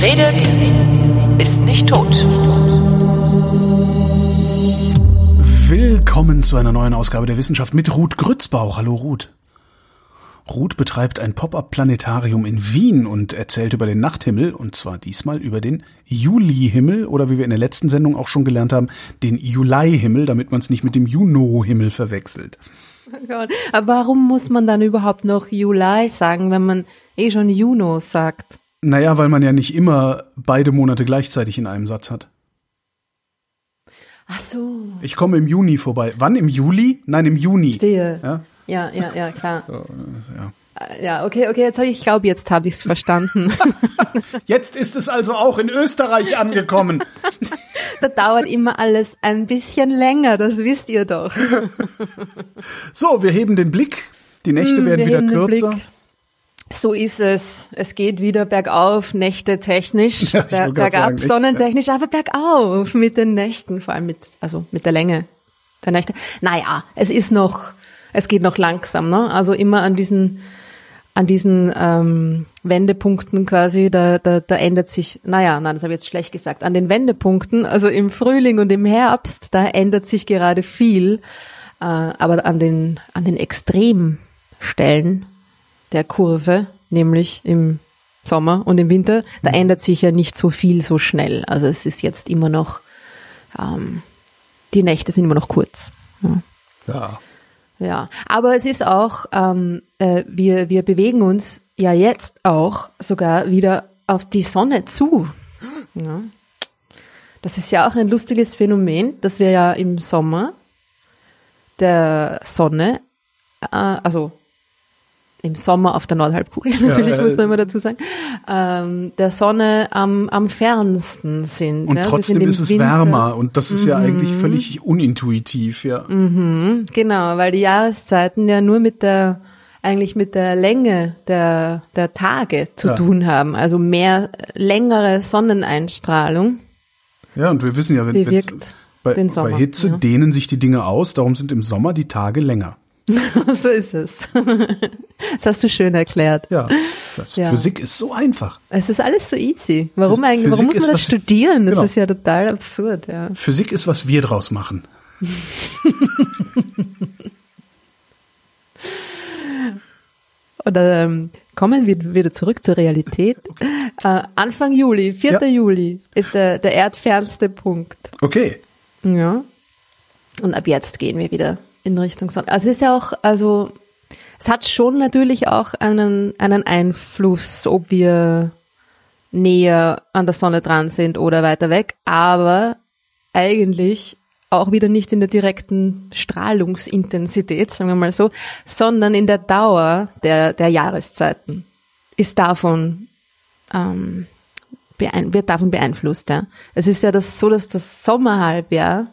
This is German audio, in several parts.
Wer redet, ist nicht tot. Willkommen zu einer neuen Ausgabe der Wissenschaft mit Ruth Grützbauch. Hallo Ruth. Ruth betreibt ein Pop-up-Planetarium in Wien und erzählt über den Nachthimmel, und zwar diesmal über den Julihimmel oder wie wir in der letzten Sendung auch schon gelernt haben, den Juleihimmel, damit man es nicht mit dem Juno-Himmel verwechselt. Oh. Aber warum muss man dann überhaupt noch Juli sagen, wenn man eh schon Juno sagt? Naja, weil man ja nicht immer beide Monate gleichzeitig in einem Satz hat. Ach so. Ich komme im Juni vorbei. Wann? Im Juli? Nein, im Juni. Stehe. Ja? Ja, ja, ja, klar. So, ja. Äh, Ja, okay, okay, jetzt habe ich, ich glaube, jetzt habe ich es verstanden. Jetzt ist es also auch in Österreich angekommen. da dauert immer alles ein bisschen länger, das wisst ihr doch. So, wir heben den Blick. Die Nächte Hm, werden wieder kürzer. So ist es. Es geht wieder bergauf, Nächte technisch, Ja, ber bergab, sagen, sonnentechnisch, aber bergauf mit den Nächten, vor allem mit, also mit der Länge der Nächte. Naja, es ist noch, es geht noch langsam, ne? Also immer an diesen, an diesen ähm, Wendepunkten quasi, da, da, da ändert sich, naja, nein, das habe ich jetzt schlecht gesagt, an den Wendepunkten, also im Frühling und im Herbst, da ändert sich gerade viel, äh, aber an den, an den Extremstellen der Kurve, nämlich im Sommer und im Winter, da ändert sich ja nicht so viel so schnell. Also es ist jetzt immer noch, ähm, die Nächte sind immer noch kurz. Ja. Ja. Ja, aber es ist auch, ähm, äh, wir, wir bewegen uns ja jetzt auch sogar wieder auf die Sonne zu. Ja. Das ist ja auch ein lustiges Phänomen, dass wir ja im Sommer der Sonne, äh, also im Sommer auf der Nordhalbkugel, natürlich ja, muss man immer dazu sagen, ähm, der Sonne am, am fernsten sind. Und ja. Trotzdem ist es Winter- Mhm. wärmer und das ist ja eigentlich völlig unintuitiv, ja. Genau, weil die Jahreszeiten ja nur mit der eigentlich mit der Länge der, der Tage zu Ja. tun haben. Also mehr längere Sonneneinstrahlung. Ja, und wir wissen ja, wenn bei, den Sommer, bei Hitze dehnen sich die Dinge aus, darum sind im Sommer die Tage länger. so ist es. Das hast du schön erklärt. Ja, Ja. Physik ist so einfach. Es ist alles so easy. Warum eigentlich? Physik Warum muss man das was- studieren? Das genau. ist ja total absurd. Ja. Physik ist, was wir draus machen. Oder ähm, kommen wir wieder zurück zur Realität. Äh, Anfang Juli, 4. Ja. Juli, ist der, der erdfernste Punkt. Okay. Ja. Und ab jetzt gehen wir wieder in Richtung Sonne. Also es ist ja auch, also es hat schon natürlich auch einen, einen Einfluss, ob wir näher an der Sonne dran sind oder weiter weg, aber eigentlich auch wieder nicht in der direkten Strahlungsintensität, sagen wir mal so, sondern in der Dauer der, der Jahreszeiten ist davon ähm, wird davon beeinflusst. Ja. Es ist ja das so, dass das Sommerhalbjahr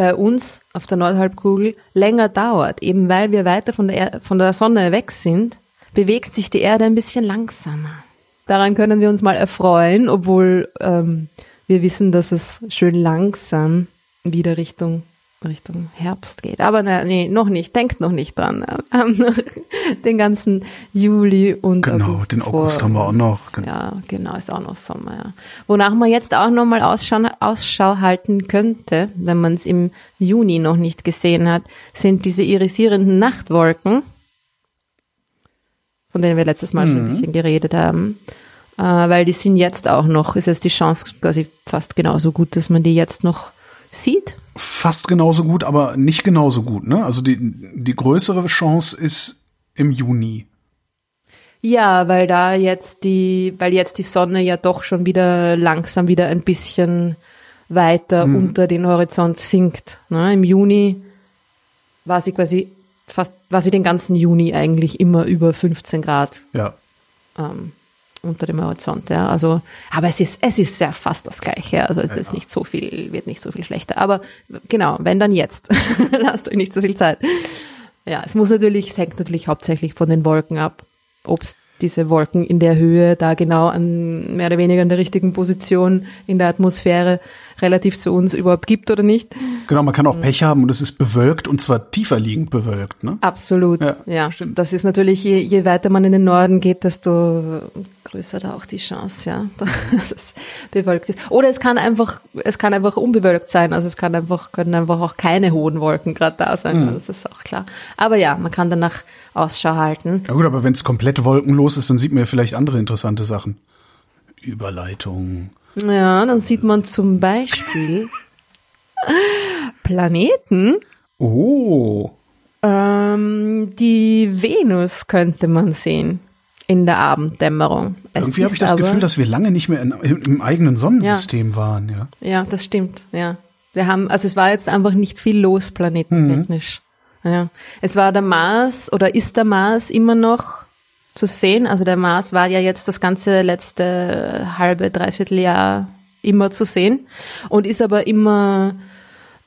bei uns auf der Nordhalbkugel länger dauert, eben weil wir weiter von der, er von der Sonne weg sind, bewegt sich die Erde ein bisschen langsamer. Daran können wir uns mal erfreuen, obwohl ähm, wir wissen, dass es schön langsam wieder Richtung Richtung Herbst geht. Aber na, nee, noch nicht. Denkt noch nicht dran. Noch den ganzen Juli und Genau, August den vor August haben wir auch noch. Ja, genau, ist auch noch Sommer, ja. Wonach man jetzt auch nochmal Ausschau, Ausschau halten könnte, wenn man es im Juni noch nicht gesehen hat, sind diese irisierenden Nachtwolken, von denen wir letztes Mal schon ein bisschen geredet haben. Äh, weil die sind jetzt auch noch, ist jetzt die Chance quasi fast genauso gut, dass man die jetzt noch sieht. Fast genauso gut, aber nicht genauso gut. Ne? Also die, die größere Chance ist im Juni. Ja, weil da jetzt die, weil jetzt die Sonne ja doch schon wieder langsam wieder ein bisschen weiter unter den Horizont sinkt. Ne? Im Juni war sie quasi fast, war sie den ganzen Juni eigentlich immer über 15 Grad Ja. ähm, unter dem Horizont. Ja, also, aber es ist, es ist ja fast das Gleiche. Also es ist nicht so viel, wird nicht so viel schlechter. Aber genau, wenn dann jetzt, lasst euch nicht so viel Zeit. Ja, es muss natürlich, es hängt natürlich hauptsächlich von den Wolken ab, ob es diese Wolken in der Höhe da genau an mehr oder weniger in der richtigen Position in der Atmosphäre relativ zu uns überhaupt gibt oder nicht. Genau, man kann auch Pech haben und es ist bewölkt und zwar tiefer liegend bewölkt. Ne? Absolut, Ja, ja. stimmt. Das ist natürlich, je, je weiter man in den Norden geht, desto größer da auch die Chance, ja, dass es bewölkt ist. Oder es kann einfach, es kann einfach unbewölkt sein. Also es kann einfach, können einfach auch keine hohen Wolken gerade da sein. Mhm. Das ist auch klar. Aber ja, man kann danach Ausschau halten. Ja gut, aber wenn es komplett wolkenlos ist, dann sieht man ja vielleicht andere interessante Sachen. Überleitung. Ja, dann sieht man zum Beispiel Planeten. Oh. Ähm, die Venus könnte man sehen in der Abenddämmerung. Es Irgendwie habe ich das aber- Gefühl, dass wir lange nicht mehr in, im eigenen Sonnensystem waren, ja. Ja, das stimmt, ja. Wir haben, also es war jetzt einfach nicht viel los planetentechnisch. Ja. Es war der Mars oder ist der Mars immer noch zu sehen. Also der Mars war ja jetzt das ganze letzte halbe, dreiviertel Jahr immer zu sehen und ist aber immer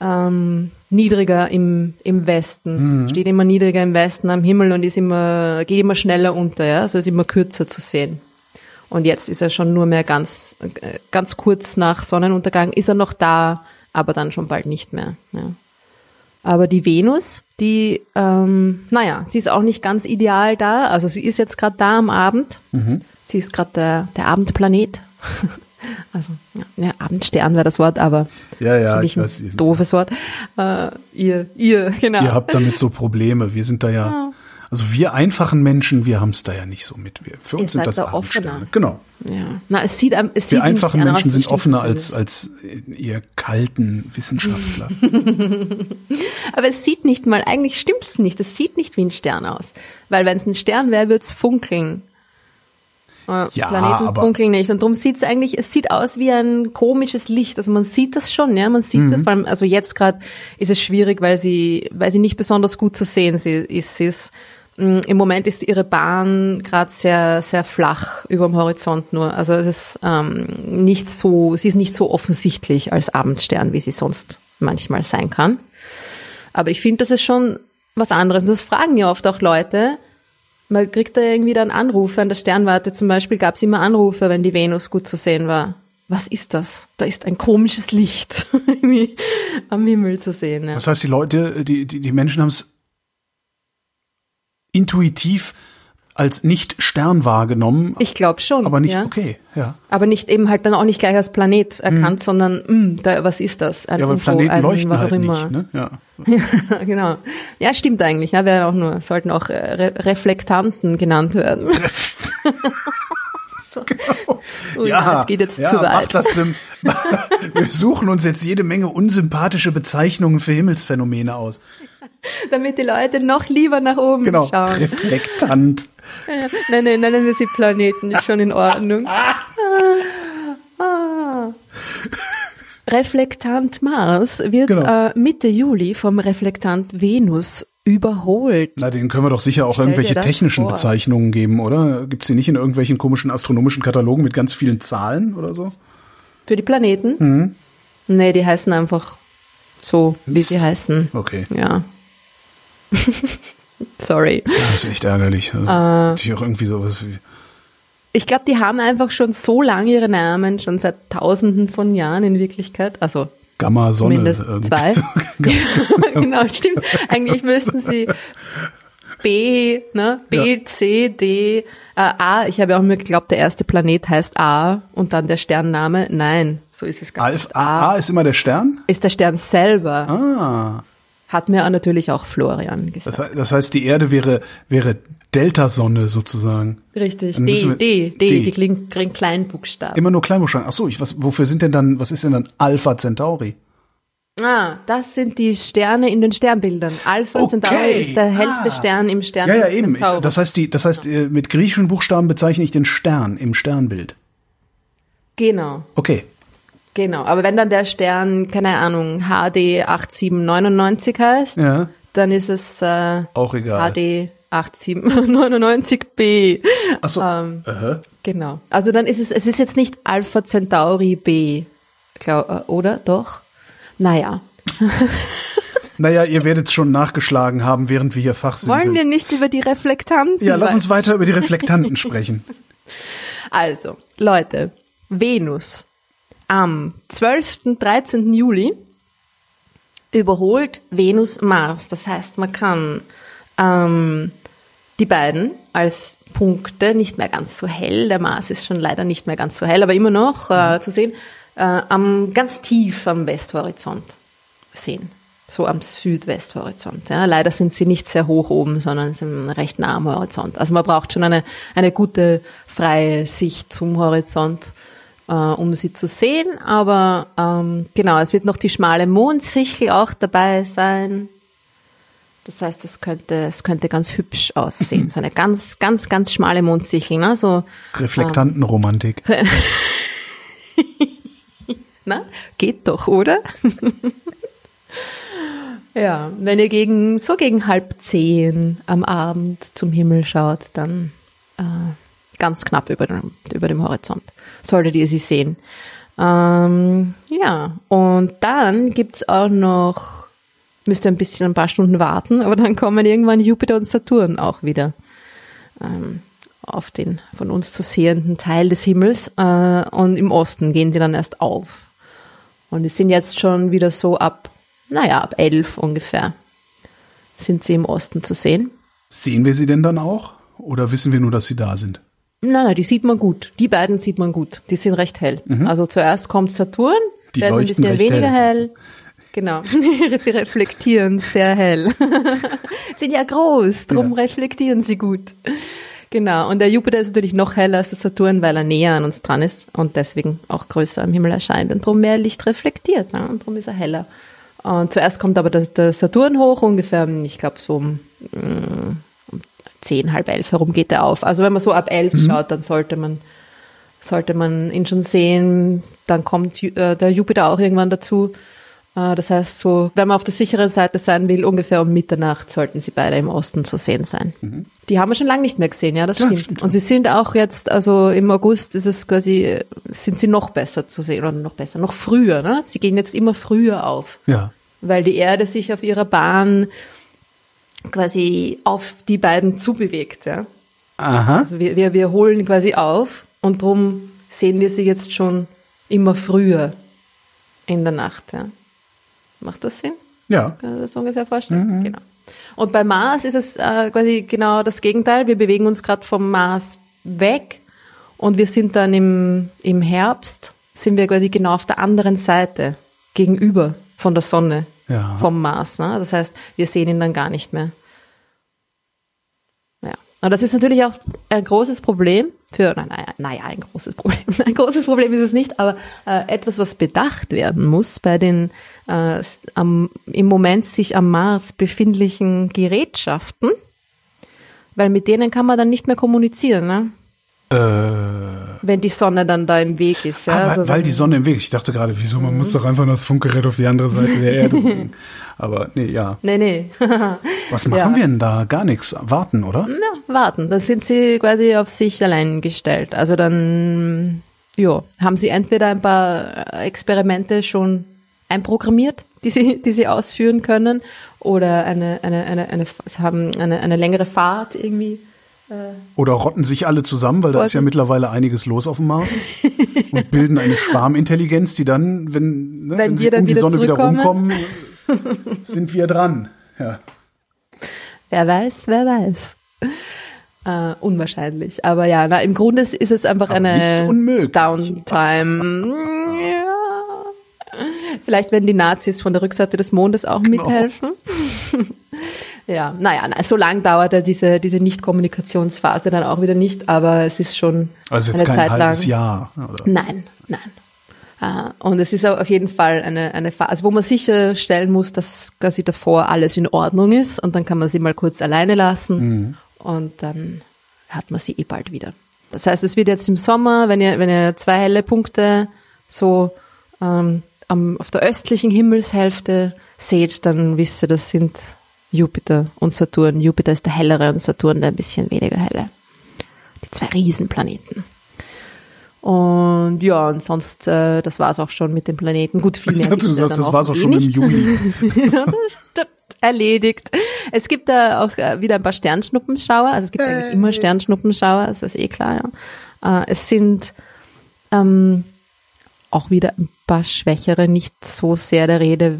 ähm, niedriger im, im Westen, steht immer niedriger im Westen am Himmel und ist immer, geht immer schneller unter, ja, also ist immer kürzer zu sehen. Und jetzt ist er schon nur mehr ganz, ganz kurz nach Sonnenuntergang, ist er noch da, aber dann schon bald nicht mehr. Ja. Aber die Venus, die, ähm, naja, sie ist auch nicht ganz ideal da. Also sie ist jetzt gerade da am Abend. Sie ist gerade der, der Abendplanet. Also, ja, ja, Abendstern wäre das Wort, aber Ja, ja, ich ich ein weiß. doofes Wort. Äh, ihr, ihr, genau. Ihr habt damit so Probleme. Wir sind da ja, also wir einfachen Menschen, wir haben es da ja nicht so mit. Wir, für Ihr uns sind seid das da Abendsterne. offener. Genau. ja. Na, es sieht, es sieht Wir nicht einfachen Menschen sind stimmt offener als, als ihr kalten Wissenschaftler. Aber es sieht nicht mal, eigentlich stimmt's nicht, es sieht nicht wie ein Stern aus. Weil wenn es ein Stern wäre, würde es funkeln. Ja, Planeten aber- funkeln nicht. Und darum sieht es eigentlich, es sieht aus wie ein komisches Licht. Also man sieht das schon, ja. Man sieht Mhm. das, vor allem, also jetzt gerade ist es schwierig, weil sie, weil sie nicht besonders gut zu sehen sie, ist. Sie ist mh, Im Moment ist ihre Bahn gerade sehr, sehr flach über dem Horizont nur. Also es ist ähm, nicht so, sie ist nicht so offensichtlich als Abendstern, wie sie sonst manchmal sein kann. Aber ich finde, das ist schon was anderes. Und das fragen ja oft auch Leute. Man kriegt da irgendwie dann Anrufe. An der Sternwarte zum Beispiel gab es immer Anrufe, wenn die Venus gut zu sehen war. Was ist das? Da ist ein komisches Licht am Himmel zu sehen. Ja. Das heißt, die Leute, die, die, die Menschen haben es intuitiv als nicht Stern wahrgenommen, Ich glaube schon. aber nicht ja. okay, ja. Aber nicht eben halt dann auch nicht gleich als Planet erkannt, sondern mh, da, was ist das? Ein Mhm. Ja, weil UFO, Planeten ein, leuchten was auch halt immer. nicht, ne? Ja. Ja, genau. Ja, stimmt eigentlich. Ja, wäre auch nur, sollten auch äh, Re Reflektanten genannt werden. so. Ui, das geht jetzt ja, zu weit. wir suchen uns jetzt jede Menge unsympathische Bezeichnungen für Himmelsphänomene aus. Damit die Leute noch lieber nach oben Genau. schauen. Reflektant. Nein, nein, nennen wir sie Planeten, ist schon in Ordnung. Ah, ah. Reflektant Mars wird Genau. äh, Mitte Juli vom Reflektant Venus überholt. Na, denen können wir doch sicher auch Stell irgendwelche technischen vor. Bezeichnungen geben, oder? Gibt's die nicht in irgendwelchen komischen astronomischen Katalogen mit ganz vielen Zahlen oder so? Für die Planeten? Mhm. Nee, die heißen einfach so, wie Mist. sie heißen. Okay. Ja. Sorry. Das ist echt ärgerlich. Also, Ah. sich auch irgendwie sowas wie. Ich glaube, die haben einfach schon so lange ihre Namen, schon seit tausenden von Jahren in Wirklichkeit. Also Gamma Sonne. Irgendwie. zwei. genau, stimmt. Eigentlich müssten sie B, ne? B, Ja. C, D, äh, A. Ich habe ja auch immer geglaubt, der erste Planet heißt A und dann der Sternname. Nein, so ist es gar Alf, nicht. A, A ist immer der Stern? ist der Stern selber. Ah. Hat mir auch natürlich auch Florian Das, gesagt. he- das heißt, die Erde wäre, wäre Deltasonne sozusagen. Richtig. D, wir- D, D, D. die klingt Kleinbuchstaben. Immer nur Kleinbuchstaben. Ach so, ich, was, wofür sind denn dann, was ist denn dann Alpha Centauri? Ah, das sind die Sterne in den Sternbildern. Alpha Okay. Centauri ist der hellste Ah. Stern im Stern. Ja, ja, eben. Centaurus. das heißt, die, das heißt, äh, mit griechischen Buchstaben bezeichne ich den Stern im Sternbild. Genau. Okay. Genau, aber wenn dann der Stern, keine Ahnung, HD 8799 heißt, Ja. dann ist es äh, Auch egal. HD 8799b. Ach so. Ähm, Aha. genau. Also dann ist es, es ist jetzt nicht Alpha Centauri B, glaub, äh, oder? Doch? Naja. Naja, ihr werdet es schon nachgeschlagen haben, während wir hier fachsimpeln. Wollen wir nicht über die Reflektanten? ja, lass uns weiter über die Reflektanten sprechen. Also, Leute, Venus am 12. 13. Juli überholt Venus Mars. Das heißt, man kann ähm, die beiden als Punkte, nicht mehr ganz so hell. Der Mars ist schon leider nicht mehr ganz so hell, aber immer noch äh, zu sehen, äh, am, ganz tief am Westhorizont sehen. So am Südwesthorizont. Ja. Leider sind sie nicht sehr hoch oben, sondern sind recht nah am Horizont. Also man braucht schon eine, eine gute freie Sicht zum Horizont, äh, um sie zu sehen. Aber ähm, genau, es wird noch die schmale Mondsichel auch dabei sein. Das heißt, es könnte, es könnte ganz hübsch aussehen. So eine ganz, ganz, ganz schmale Mondsichel, ne? So, Reflektantenromantik. na, geht doch, oder? ja, wenn ihr gegen, so gegen halb zehn am Abend zum Himmel schaut, dann äh, ganz knapp über dem, über dem Horizont solltet ihr sie sehen. Ähm, ja, und dann gibt's auch noch müsste ein bisschen ein paar Stunden warten, aber dann kommen irgendwann Jupiter und Saturn auch wieder ähm, auf den von uns zu sehenden Teil des Himmels äh, und im Osten gehen sie dann erst auf. Und die sind jetzt schon wieder so ab, naja, ab elf ungefähr sind sie im Osten zu sehen. Sehen wir sie denn dann auch? Oder wissen wir nur, dass sie da sind? Nein, nein, die sieht man gut. Die beiden sieht man gut. Die sind recht hell. Also zuerst kommt Saturn, Die der ist ein bisschen weniger hell. hell. Genau. sie reflektieren sehr hell. sind ja groß, drum Ja. reflektieren sie gut. Genau. Und der Jupiter ist natürlich noch heller als der Saturn, weil er näher an uns dran ist und deswegen auch größer am Himmel erscheint und drum mehr Licht reflektiert. Ne? Und drum ist er heller. Und zuerst kommt aber der, der Saturn hoch, ungefähr, ich glaube, so um, mm, um zehn, halb elf herum geht er auf. Also wenn man so ab elf schaut, dann sollte man sollte man ihn schon sehen. Dann kommt äh, der Jupiter auch irgendwann dazu. Äh, das heißt, so, wenn man auf der sicheren Seite sein will, ungefähr um Mitternacht sollten sie beide im Osten zu sehen sein. Die haben wir schon lange nicht mehr gesehen, ja, das Ja, stimmt. stimmt, Und sie sind auch jetzt, also im August ist es quasi, sind sie noch besser zu sehen oder noch besser, noch früher, ne? Sie gehen jetzt immer früher auf Ja. weil die Erde sich auf ihrer Bahn quasi auf die beiden zubewegt. Ja? Aha. Also wir, wir, wir holen quasi auf und drum sehen wir sie jetzt schon immer früher in der Nacht. Ja? Macht das Sinn? Ja. Kann man das ungefähr vorstellen? Genau. Und bei Mars ist es äh, quasi genau das Gegenteil. Wir bewegen uns gerade vom Mars weg und wir sind dann im, im Herbst, sind wir quasi genau auf der anderen Seite gegenüber von der Sonne, Ja. vom Mars. Ne? Das heißt, wir sehen ihn dann gar nicht mehr. Ja. Und das ist natürlich auch ein großes Problem für, naja, naja, ein großes Problem. Ein großes Problem ist es nicht, aber äh, etwas, was bedacht werden muss bei den äh, am, im Moment sich am Mars befindlichen Gerätschaften, weil mit denen kann man dann nicht mehr kommunizieren, ne? Äh, wenn die Sonne dann da im Weg ist. Ja? ah, weil, Also weil die Sonne im Weg ist. Ich dachte gerade, wieso, man muss doch einfach nur das Funkgerät auf die andere Seite der Erde bringen. Aber nee, ja. Nee, nee. Was machen Ja. wir denn da? Gar nichts. Warten, oder? Ja, warten. Dann sind sie quasi auf sich allein gestellt. Also dann, ja, haben sie entweder ein paar Experimente schon einprogrammiert, die sie, die sie ausführen können, oder eine, eine, eine, eine, haben eine, eine längere Fahrt irgendwie. Oder rotten sich alle zusammen, weil da ist ja mittlerweile einiges los auf dem Mars. und bilden eine Schwarmintelligenz, die dann, wenn, ne, Wenn sie wir dann um die wieder Sonne wieder rumkommen, sind wir dran. Ja. Wer weiß, wer weiß. Äh, unwahrscheinlich. Aber ja, na, im Grunde ist ist es einfach Aber eine. Downtime. Ja. Vielleicht werden die Nazis von der Rückseite des Mondes auch Genau. mithelfen. ja, naja, na, so lang dauert ja diese, diese Nicht-Kommunikationsphase dann auch wieder nicht, aber es ist schon Also jetzt eine kein Zeit halbes lang. Jahr. Oder? Nein, nein. Äh, Und es ist auf jeden Fall eine, eine Phase, wo man sicherstellen muss, dass quasi davor alles in Ordnung ist und dann kann man sie mal kurz alleine lassen und dann hat man sie eh bald wieder. Das heißt, es wird jetzt im Sommer, wenn ihr, wenn ihr zwei helle Punkte so ähm, am, auf der östlichen Himmelshälfte seht, dann wisst ihr, das sind Jupiter und Saturn. Jupiter ist der hellere und Saturn der ein bisschen weniger helle. Die zwei Riesenplaneten. Und ja, und sonst, äh, das war's auch schon mit den Planeten. Gut, viel Ich mehr dachte, du sagst, das war's auch eh schon im nicht. Juli. Erledigt. Es gibt da auch äh, wieder ein paar Sternschnuppenschauer. Also es gibt eigentlich immer Sternschnuppenschauer, das ist eh klar. Ja. Äh, es sind ähm, auch wieder ein paar schwächere, nicht so sehr der Rede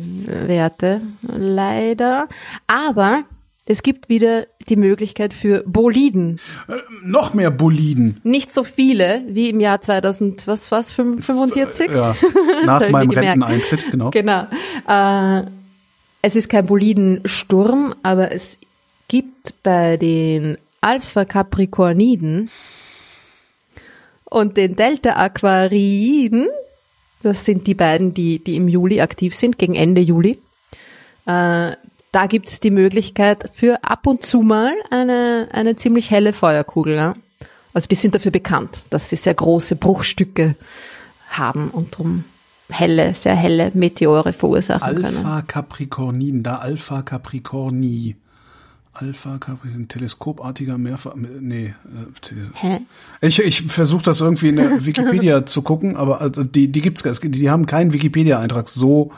Werte, leider. Aber es gibt wieder die Möglichkeit für Boliden. Äh, noch mehr Boliden. Nicht so viele wie im Jahr 2000, was war's, 45? Ja, Das nach meinem. Renteneintritt, genau. Genau. Äh, es ist kein Bolidensturm, aber es gibt bei den Alpha-Capricorniden und den Delta-Aquariden, das sind die beiden, die, die im Juli aktiv sind, gegen Ende Juli, äh, da gibt es die Möglichkeit für ab und zu mal eine, eine ziemlich helle Feuerkugel. Ja? Also die sind dafür bekannt, dass sie sehr große Bruchstücke haben und drum helle, sehr helle Meteore verursachen können. Alpha Capricorniden, da Alpha Capricorni. Alpha Capri ist ein teleskopartiger Mehrfach. Nee, äh, Tele Hä? ich, ich versuche das irgendwie in der Wikipedia zu gucken, aber also die, die gibt's gar nicht. Die haben keinen Wikipedia-Eintrag so.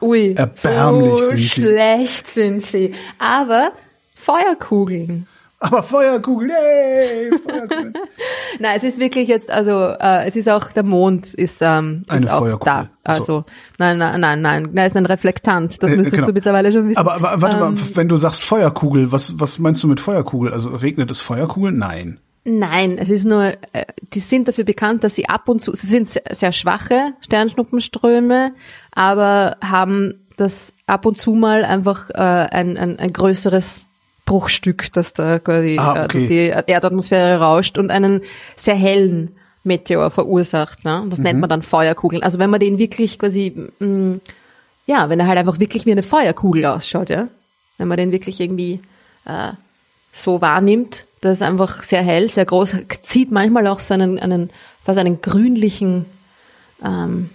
Ui, Erbärmlich so sind sie. schlecht sind sie. Aber Feuerkugeln. Aber Feuerkugel, yay! Feuerkugel. Nein, es ist wirklich jetzt, also äh, es ist auch, der Mond ist, ähm, ist Eine auch Feuerkugel. da. Also, nein, nein, nein, nein, nein, ist ein Reflektant. Das Äh, müsstest genau. du mittlerweile schon wissen. Aber, aber warte Ähm, mal, wenn du sagst Feuerkugel, was, was meinst du mit Feuerkugel? Also regnet es Feuerkugeln? Nein. Nein, es ist nur, äh, die sind dafür bekannt, dass sie ab und zu, sie sind sehr, sehr schwache Sternschnuppenströme, aber haben das ab und zu mal einfach äh, ein, ein, ein größeres Bruchstück, das da quasi Ah, äh, okay. die Erdatmosphäre rauscht und einen sehr hellen Meteor verursacht. Ne? Das nennt man dann Feuerkugeln. Also wenn man den wirklich quasi, mh, ja, wenn er halt einfach wirklich wie eine Feuerkugel ausschaut, ja, wenn man den wirklich irgendwie äh, so wahrnimmt, das ist einfach sehr hell, sehr groß, zieht manchmal auch so einen, einen fast einen grünlichen ähm,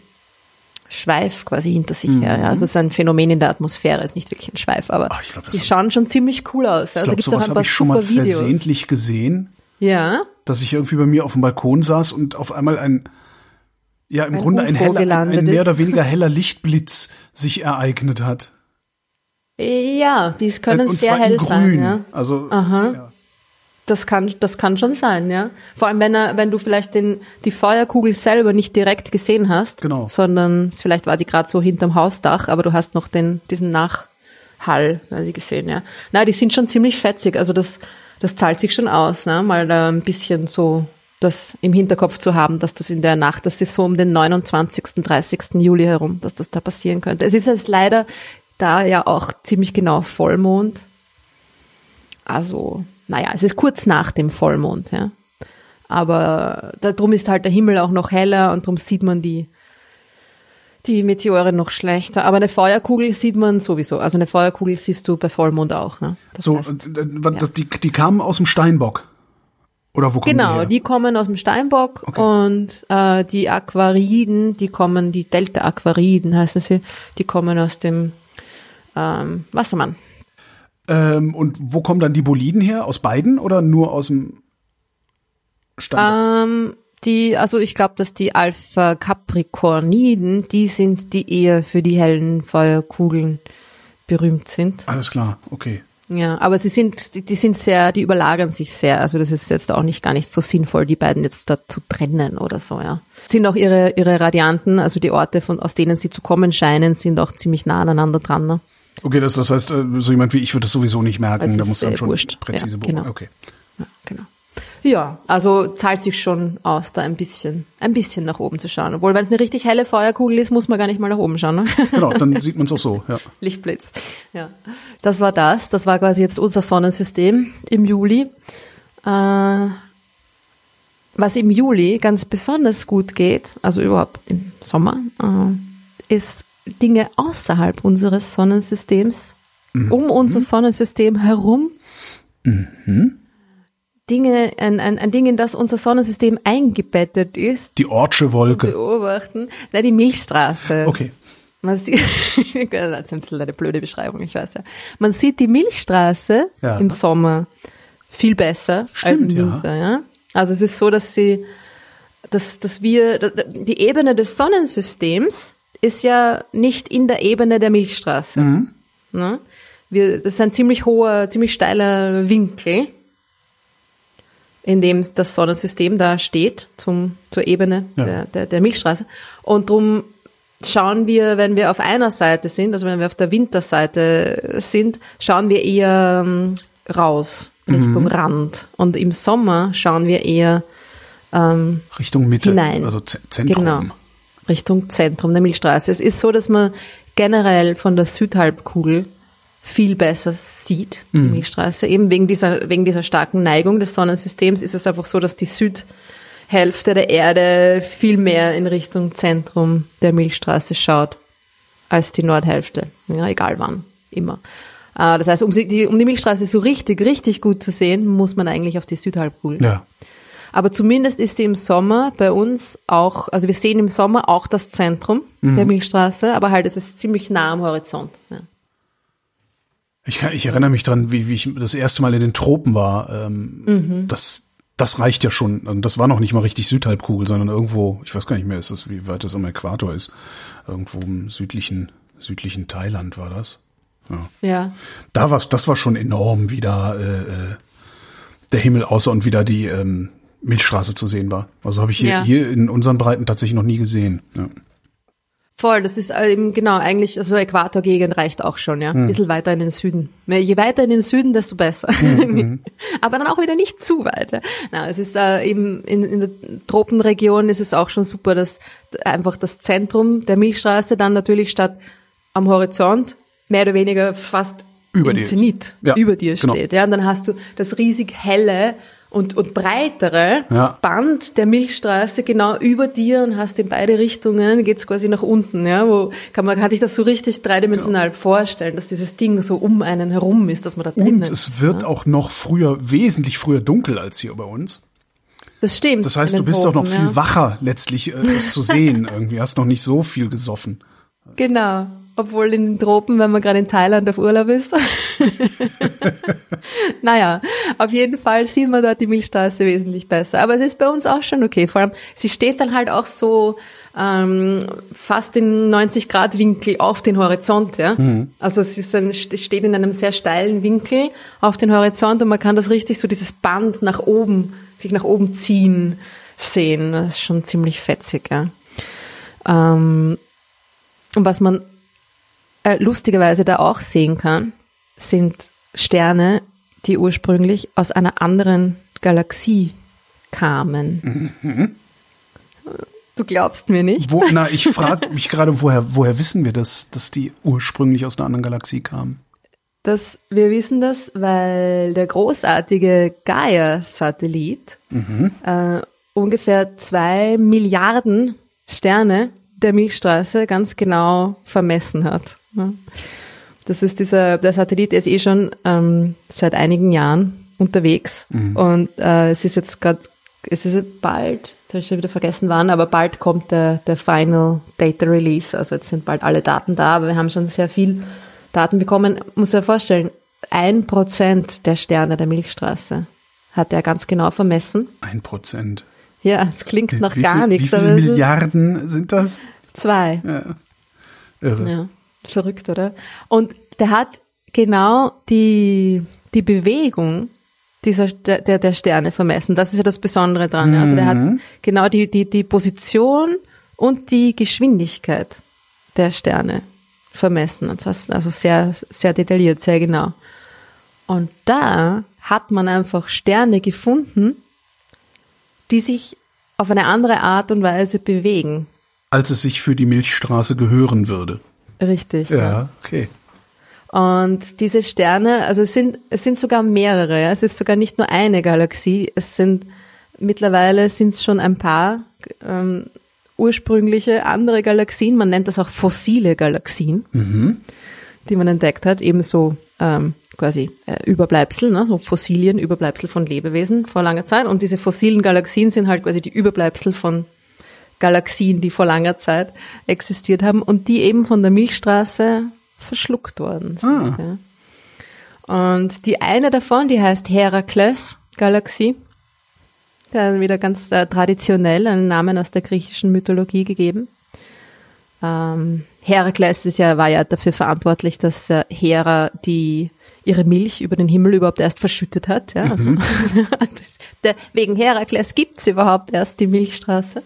Schweif quasi hinter sich her. Ja. Also es ist ein Phänomen in der Atmosphäre, ist nicht wirklich ein Schweif, aber Ah, ich glaub, die schauen schon ziemlich cool aus. Ich Also da glaube, gibt's auch sowas ein habe paar ich schon mal Videos. versehentlich gesehen, Ja, dass ich irgendwie bei mir auf dem Balkon saß und auf einmal ein, ja, im Ein Grunde ein, heller, ein, ein mehr oder weniger heller Lichtblitz sich ereignet hat. ja, die können und sehr zwar hell in grün. sein. Ja. Also, Aha. ja. Das kann, das kann schon sein, ja. Vor allem, wenn er, wenn du vielleicht den, die Feuerkugel selber nicht direkt gesehen hast, Genau. sondern vielleicht war die gerade so hinterm Hausdach, aber du hast noch den, diesen Nachhall quasi gesehen, ja. Na, die sind schon ziemlich fetzig, also das, das zahlt sich schon aus, ne? mal da ein bisschen so das im Hinterkopf zu haben, dass das in der Nacht, das ist so um den 29., 30. Juli herum, dass das da passieren könnte. Es ist jetzt leider da ja auch ziemlich genau Vollmond. Also, naja, es ist kurz nach dem Vollmond, ja. Aber darum ist halt der Himmel auch noch heller und darum sieht man die, die Meteore noch schlechter. Aber eine Feuerkugel sieht man sowieso. Also eine Feuerkugel siehst du bei Vollmond auch. Ne? Das so, heißt, äh, das, die, die kamen aus dem Steinbock. Oder wo kommen die genau, die kommen aus dem Steinbock Okay. und äh, die Aquariden, die kommen, die Delta-Aquariden heißen sie, die kommen aus dem ähm, Wassermann. Ähm, und wo kommen dann die Boliden her? Aus beiden oder nur aus dem Steinbock? Ähm, die, also ich glaube, dass die Alpha Capricorniden, die sind, die eher für die hellen Feuerkugeln berühmt sind. Alles klar, okay. Ja, aber sie sind, die, die sind sehr, die überlagern sich sehr. Also das ist jetzt auch nicht gar nicht so sinnvoll, die beiden jetzt da zu trennen oder so, ja. Sind auch ihre, ihre Radianten, also die Orte, von, aus denen sie zu kommen scheinen, sind auch ziemlich nah aneinander dran. Ne? Okay, das, das heißt, äh, so jemand wie ich würde das sowieso nicht merken. Also Da muss dann äh, schon wurscht. präzise Ja, beobachten. genau. Okay. Ja, genau. Ja, also zahlt sich schon aus, da ein bisschen, ein bisschen nach oben zu schauen. Obwohl, wenn es eine richtig helle Feuerkugel ist, muss man gar nicht mal nach oben schauen. Ne? Genau, dann sieht man es auch so, ja. Lichtblitz. Ja. Das war das. Das war quasi jetzt unser Sonnensystem im Juli. Äh, was im Juli ganz besonders gut geht, also überhaupt im Sommer, äh, ist Dinge außerhalb unseres Sonnensystems, um unser Sonnensystem herum. Dinge, ein, ein, ein Ding, in das unser Sonnensystem eingebettet ist, Die Ortsche Wolke. beobachten. Na, die Milchstraße. Okay. Man sieht, das ist ein bisschen eine blöde Beschreibung, ich weiß ja. Man sieht die Milchstraße Ja. im Sommer viel besser als im Stimmt, ja. Winter, ja. Also es ist so, dass sie, dass, dass wir, dass die Ebene des Sonnensystems ist ja nicht in der Ebene der Milchstraße. Mhm. Ne? Wir, das ist ein ziemlich hoher, ziemlich steiler Winkel, in dem das Sonnensystem da steht, zum, zur Ebene Ja. der, der, der Milchstraße. Und drum schauen wir, wenn wir auf einer Seite sind, also wenn wir auf der Winterseite sind, schauen wir eher ähm, raus Richtung Rand. Und im Sommer schauen wir eher ähm, Richtung Mitte, hinein. also Z Zentrum. Genau. Richtung Zentrum der Milchstraße. Es ist so, dass man generell von der Südhalbkugel viel besser sieht, die Milchstraße. Eben wegen dieser, wegen dieser starken Neigung des Sonnensystems ist es einfach so, dass die Südhälfte der Erde viel mehr in Richtung Zentrum der Milchstraße schaut als die Nordhälfte. Ja, egal wann, immer. Äh, Das heißt, um, die, um die Milchstraße so richtig, richtig gut zu sehen, muss man eigentlich auf die Südhalbkugel. Ja. Aber zumindest ist sie im Sommer bei uns auch, also wir sehen im Sommer auch das Zentrum der Milchstraße, aber halt es ist ziemlich nah am Horizont. Ja. Ich, kann, ich erinnere mich dran, wie, wie ich das erste Mal in den Tropen war. Ähm, Mhm. das, das reicht ja schon. Und das war noch nicht mal richtig Südhalbkugel, sondern irgendwo, ich weiß gar nicht mehr, ist das, wie weit das am Äquator ist. Irgendwo im südlichen, südlichen Thailand war das. Ja. ja. Da war das war schon enorm, wie da äh, äh, der Himmel aussah und wie da die ähm, Milchstraße zu sehen war. Also habe ich hier, Ja. hier in unseren Breiten tatsächlich noch nie gesehen. Ja. Voll, das ist eben genau eigentlich, also Äquatorgegend reicht auch schon, ja. Ein bisschen weiter in den Süden. Je weiter in den Süden, desto besser. Aber dann auch wieder nicht zu weit. Ja. Na, es ist äh, eben in, in der Tropenregion ist es auch schon super, dass einfach das Zentrum der Milchstraße dann natürlich statt am Horizont mehr oder weniger fast Über im dir. Zenit Ja, über dir genau. steht. Ja, und dann hast du das riesig helle und, und breitere Ja. Band der Milchstraße genau über dir und hast in beide Richtungen, geht's quasi nach unten, ja, wo kann man kann sich das so richtig dreidimensional Genau. vorstellen, dass dieses Ding so um einen herum ist, dass man da drinnen Und es wird auch noch früher, wesentlich früher dunkel als hier bei uns. Das stimmt. Das heißt, du bist auch noch viel ja. wacher letztlich, äh, das zu sehen irgendwie. Hast noch nicht so viel gesoffen. Genau. Obwohl in den Tropen, wenn man gerade in Thailand auf Urlaub ist. naja, auf jeden Fall sieht man dort die Milchstraße wesentlich besser. Aber es ist bei uns auch schon okay. Vor allem, sie steht dann halt auch so ähm, fast in 90 Grad Winkel auf den Horizont. Ja? Also es ist ein, steht in einem sehr steilen Winkel auf den Horizont und man kann das richtig so dieses Band nach oben, sich nach oben ziehen sehen. Das ist schon ziemlich fetzig. Ja? Ähm, und was man äh, lustigerweise da auch sehen kann, sind Sterne, die ursprünglich aus einer anderen Galaxie kamen. Du glaubst mir nicht? Wo, na, ich frage mich gerade, woher, woher wissen wir das, dass die ursprünglich aus einer anderen Galaxie kamen? Das, wir wissen das, weil der großartige Gaia-Satellit äh, ungefähr zwei Milliarden Sterne der Milchstraße ganz genau vermessen hat. Ja. Das ist dieser, der Satellit der ist eh schon ähm, seit einigen Jahren unterwegs und äh, es ist jetzt gerade, es ist bald, da habe ich schon wieder vergessen wann, aber bald kommt der, der Final Data Release, also jetzt sind bald alle Daten da, aber wir haben schon sehr viel Daten bekommen. Muss dir vorstellen, ein Prozent der Sterne der Milchstraße hat er ganz genau vermessen. Ein Prozent. Ja, es klingt nach wie gar viel, nichts, Wie viele Milliarden sind das? zwei. Irre. Ja, verrückt, oder? Und der hat genau die, die Bewegung dieser, der, der Sterne vermessen. Das ist ja das Besondere dran. ja. Also der hat genau die, die, die Position und die Geschwindigkeit der Sterne vermessen. Und das also sehr, sehr detailliert, sehr genau. Und da hat man einfach Sterne gefunden, die sich auf eine andere Art und Weise bewegen. Als es sich für die Milchstraße gehören würde. Richtig. Ja, okay. Und diese Sterne, also es sind, es sind sogar mehrere, ja. es ist sogar nicht nur eine Galaxie, es sind mittlerweile sind es schon ein paar ähm, ursprüngliche andere Galaxien, man nennt das auch fossile Galaxien, die man entdeckt hat, ebenso ähm, quasi äh, Überbleibsel, ne, so Fossilien, Überbleibsel von Lebewesen vor langer Zeit. Und diese fossilen Galaxien sind halt quasi die Überbleibsel von Galaxien, die vor langer Zeit existiert haben und die eben von der Milchstraße verschluckt worden sind. Ja. Und die eine davon, die heißt Herakles-Galaxie. Hat wieder ganz äh, traditionell einen Namen aus der griechischen Mythologie gegeben. Ähm, Herakles ist ja, war ja dafür verantwortlich, dass äh, Hera die ihre Milch über den Himmel überhaupt erst verschüttet hat. Ja? Also, der, wegen Herakles gibt's überhaupt erst die Milchstraße.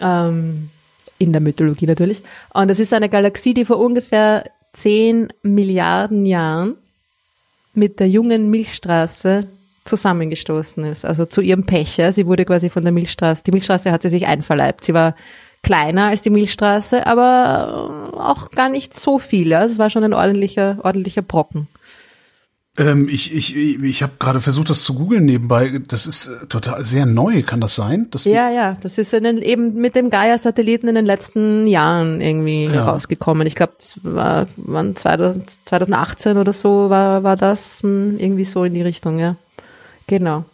Ähm, in der Mythologie natürlich. Und das ist eine Galaxie, die vor ungefähr 10 Milliarden Jahren mit der jungen Milchstraße zusammengestoßen ist, also zu ihrem Pech. Ja. Sie wurde quasi von der Milchstraße, die Milchstraße hat sie sich einverleibt. Sie war kleiner als die Milchstraße, aber auch gar nicht so viel. Ja. Es war schon ein ordentlicher, ordentlicher Brocken. Ähm, ich ich, ich habe gerade versucht, das zu googeln nebenbei. Das ist äh, total sehr neu, kann das sein? Ja, ja, das ist in den, eben mit dem Gaia-Satelliten in den letzten Jahren irgendwie Ja. rausgekommen. Ich glaube, es war wann 2000, 2018 oder so war, war das hm, irgendwie so in die Richtung, ja. Genau.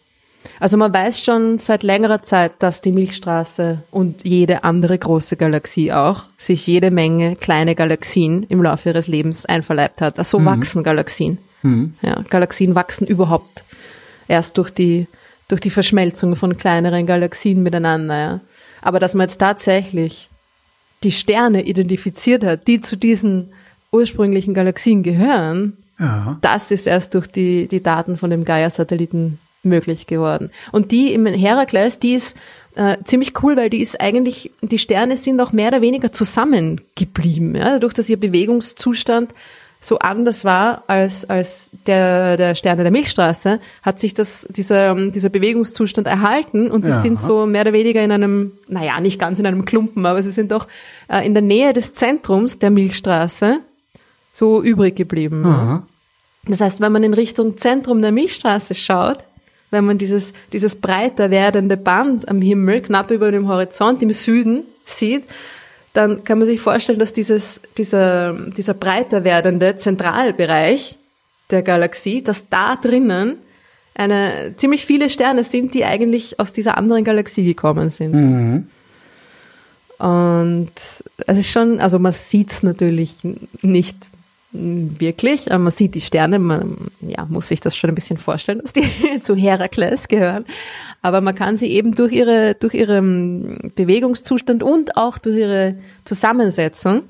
Also man weiß schon seit längerer Zeit, dass die Milchstraße und jede andere große Galaxie auch sich jede Menge kleine Galaxien im Laufe ihres Lebens einverleibt hat. Also so wachsen Galaxien. Ja, Galaxien wachsen überhaupt erst durch die, durch die Verschmelzung von kleineren Galaxien miteinander. Ja. Aber dass man jetzt tatsächlich die Sterne identifiziert hat, die zu diesen ursprünglichen Galaxien gehören, Ja. das ist erst durch die, die Daten von dem Gaia-Satelliten möglich geworden. Und die im Herakles, die ist äh, ziemlich cool, weil die ist eigentlich, die Sterne sind auch mehr oder weniger zusammengeblieben. Ja? Dadurch, dass ihr Bewegungszustand so anders war als, als der, der Sterne der Milchstraße, hat sich das, dieser, dieser Bewegungszustand erhalten und die Ja. sind so mehr oder weniger in einem, naja, nicht ganz in einem Klumpen, aber sie sind doch äh, in der Nähe des Zentrums der Milchstraße so übrig geblieben. Aha. Das heißt, wenn man in Richtung Zentrum der Milchstraße schaut, wenn man dieses, dieses breiter werdende Band am Himmel knapp über dem Horizont im Süden sieht, dann kann man sich vorstellen, dass dieses, dieser, dieser breiter werdende Zentralbereich der Galaxie, dass da drinnen eine, ziemlich viele Sterne sind, die eigentlich aus dieser anderen Galaxie gekommen sind. Und es ist schon, also man sieht es natürlich nicht wirklich, aber man sieht die Sterne, man ja, muss sich das schon ein bisschen vorstellen, dass die zu Herakles gehören. Aber man kann sie eben durch ihre, durch ihren Bewegungszustand und auch durch ihre Zusammensetzung,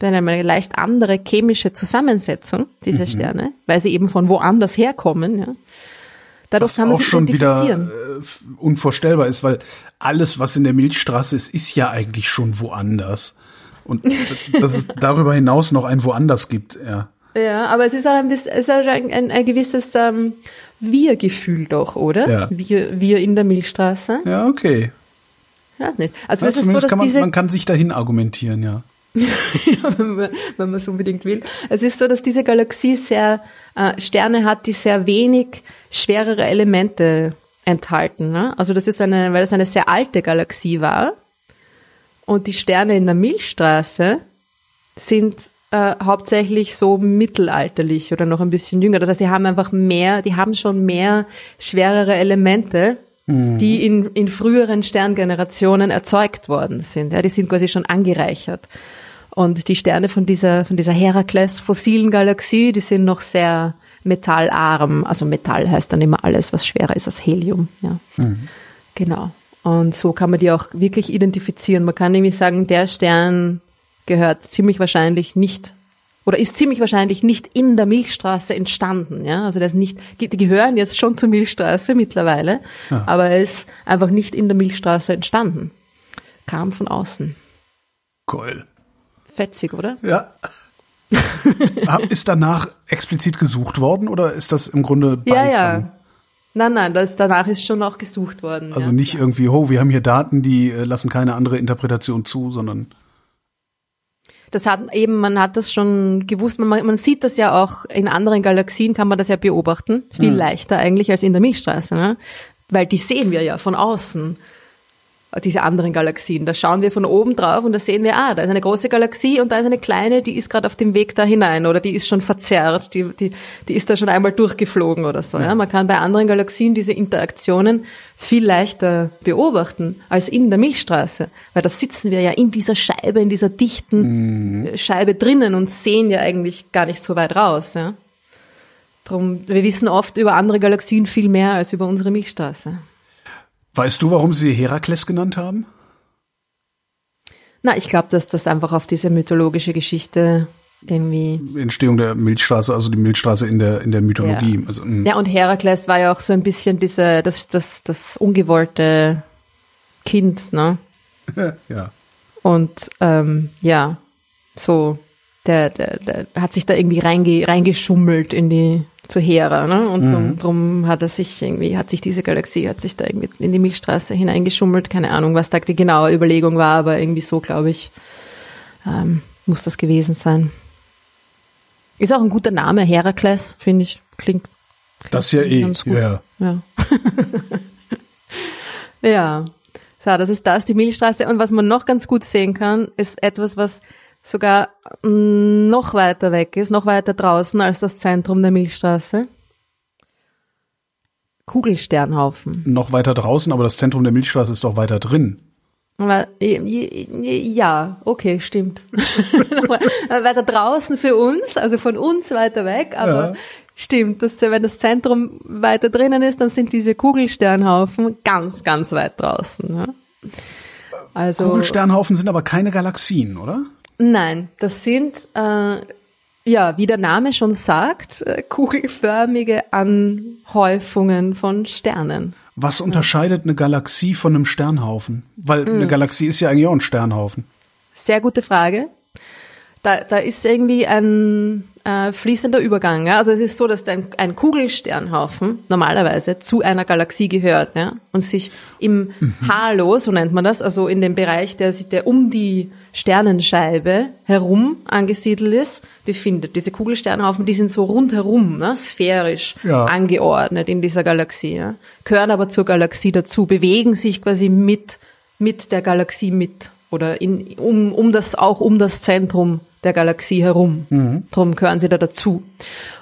denn eine leicht andere chemische Zusammensetzung dieser Sterne, weil sie eben von woanders herkommen, ja. Dadurch Was kann man auch schon wieder äh, unvorstellbar ist, weil alles, was in der Milchstraße ist, ist ja eigentlich schon woanders. Und dass es darüber hinaus noch ein woanders gibt, ja. Ja, aber es ist auch ein bisschen, es ist auch ein, ein, ein gewisses ähm, Wir-Gefühl doch, oder? Ja. Wir, wir in der Milchstraße. Ja, okay. Ja, nicht. Also Ja, es ist so, zumindest dass kann man, diese, man kann sich dahin argumentieren, ja. ja, wenn man es unbedingt will. Es ist so, dass diese Galaxie sehr äh, Sterne hat, die sehr wenig schwerere Elemente enthalten. Ne? Also das ist eine, weil es eine sehr alte Galaxie war und die Sterne in der Milchstraße sind äh, hauptsächlich so mittelalterlich oder noch ein bisschen jünger. Das heißt, die haben einfach mehr, die haben schon mehr schwerere Elemente, die in, in früheren Sterngenerationen erzeugt worden sind. Ja, die sind quasi schon angereichert. Und die Sterne von dieser, von dieser Herakles fossilen Galaxie, die sind noch sehr metallarm. Also Metall heißt dann immer alles, was schwerer ist als Helium. Ja. Genau. Und so kann man die auch wirklich identifizieren. Man kann nämlich sagen, der Stern gehört ziemlich wahrscheinlich nicht oder ist ziemlich wahrscheinlich nicht in der Milchstraße entstanden. Ja? Also der ist nicht, die gehören jetzt schon zur Milchstraße mittlerweile, aber er ist einfach nicht in der Milchstraße entstanden. Kam von außen. Cool. Fetzig, oder? Ja. Ist danach explizit gesucht worden oder ist das im Grunde Ja, Beifang? ja. Nein, nein, das, danach ist schon auch gesucht worden. Also ja. nicht irgendwie, oh, wir haben hier Daten, die äh, lassen keine andere Interpretation zu, sondern Das hat eben, man hat das schon gewusst, man, man sieht das ja auch in anderen Galaxien, kann man das ja beobachten, viel leichter eigentlich als in der Milchstraße, ne? weil die sehen wir ja von außen, diese anderen Galaxien. Da schauen wir von oben drauf und da sehen wir, ah, da ist eine große Galaxie und da ist eine kleine, die ist gerade auf dem Weg da hinein oder die ist schon verzerrt, die, die, die ist da schon einmal durchgeflogen oder so. Ja? Man kann bei anderen Galaxien diese Interaktionen viel leichter beobachten als in der Milchstraße, weil da sitzen wir ja in dieser Scheibe, in dieser dichten Scheibe drinnen und sehen ja eigentlich gar nicht so weit raus. Ja? Drum, wir wissen oft über andere Galaxien viel mehr als über unsere Milchstraße. Weißt du, warum sie Herakles genannt haben? Na, ich glaube, dass das einfach auf diese mythologische Geschichte irgendwie. Entstehung der Milchstraße, also die Milchstraße in der in der Mythologie. Ja. Also, mh. Ja, und Herakles war ja auch so ein bisschen diese, das, das, das ungewollte Kind, ne? ja. Und ähm, ja, so, der, der, der hat sich da irgendwie reinge, reingeschummelt in die zu Hera, ne? Und drum, drum hat er sich irgendwie, hat sich diese Galaxie, hat sich da irgendwie in die Milchstraße hineingeschummelt. Keine Ahnung, was da die genaue Überlegung war, aber irgendwie so, glaube ich, ähm, muss das gewesen sein. Ist auch ein guter Name, Herakles, finde ich. Klingt, Das ja eh. gut. Ja. ja. ja. So, das ist das, die Milchstraße. Und was man noch ganz gut sehen kann, ist etwas, was sogar mm, noch weiter weg ist, noch weiter draußen als das Zentrum der Milchstraße. Kugelsternhaufen. Noch weiter draußen, aber das Zentrum der Milchstraße ist doch weiter drin. Äh, Ja, okay, stimmt. weiter draußen für uns, also von uns weiter weg, aber Ja. stimmt, dass, wenn das Zentrum weiter drinnen ist, dann sind diese Kugelsternhaufen ganz, ganz weit draußen. Ne? Also Kugelsternhaufen sind aber keine Galaxien, oder? Nein, das sind äh, ja, wie der Name schon sagt, äh, kugelförmige Anhäufungen von Sternen. Was unterscheidet eine Galaxie von einem Sternhaufen? Weil Hm. eine Galaxie ist ja eigentlich auch ein Sternhaufen. Sehr gute Frage. Da, da ist irgendwie ein äh, fließender Übergang. Ja? Also es ist so, dass ein, ein Kugelsternhaufen normalerweise zu einer Galaxie gehört ja? und sich im Halo, so nennt man das, also in dem Bereich, der, sich- der um die Sternenscheibe herum angesiedelt ist, befindet. Diese Kugelsternhaufen, die sind so rundherum, ne? sphärisch Ja. angeordnet in dieser Galaxie, ja? gehören aber zur Galaxie dazu, bewegen sich quasi mit, mit der Galaxie mit oder in, um, um das, auch um das Zentrum der Galaxie herum. Drum gehören sie da dazu.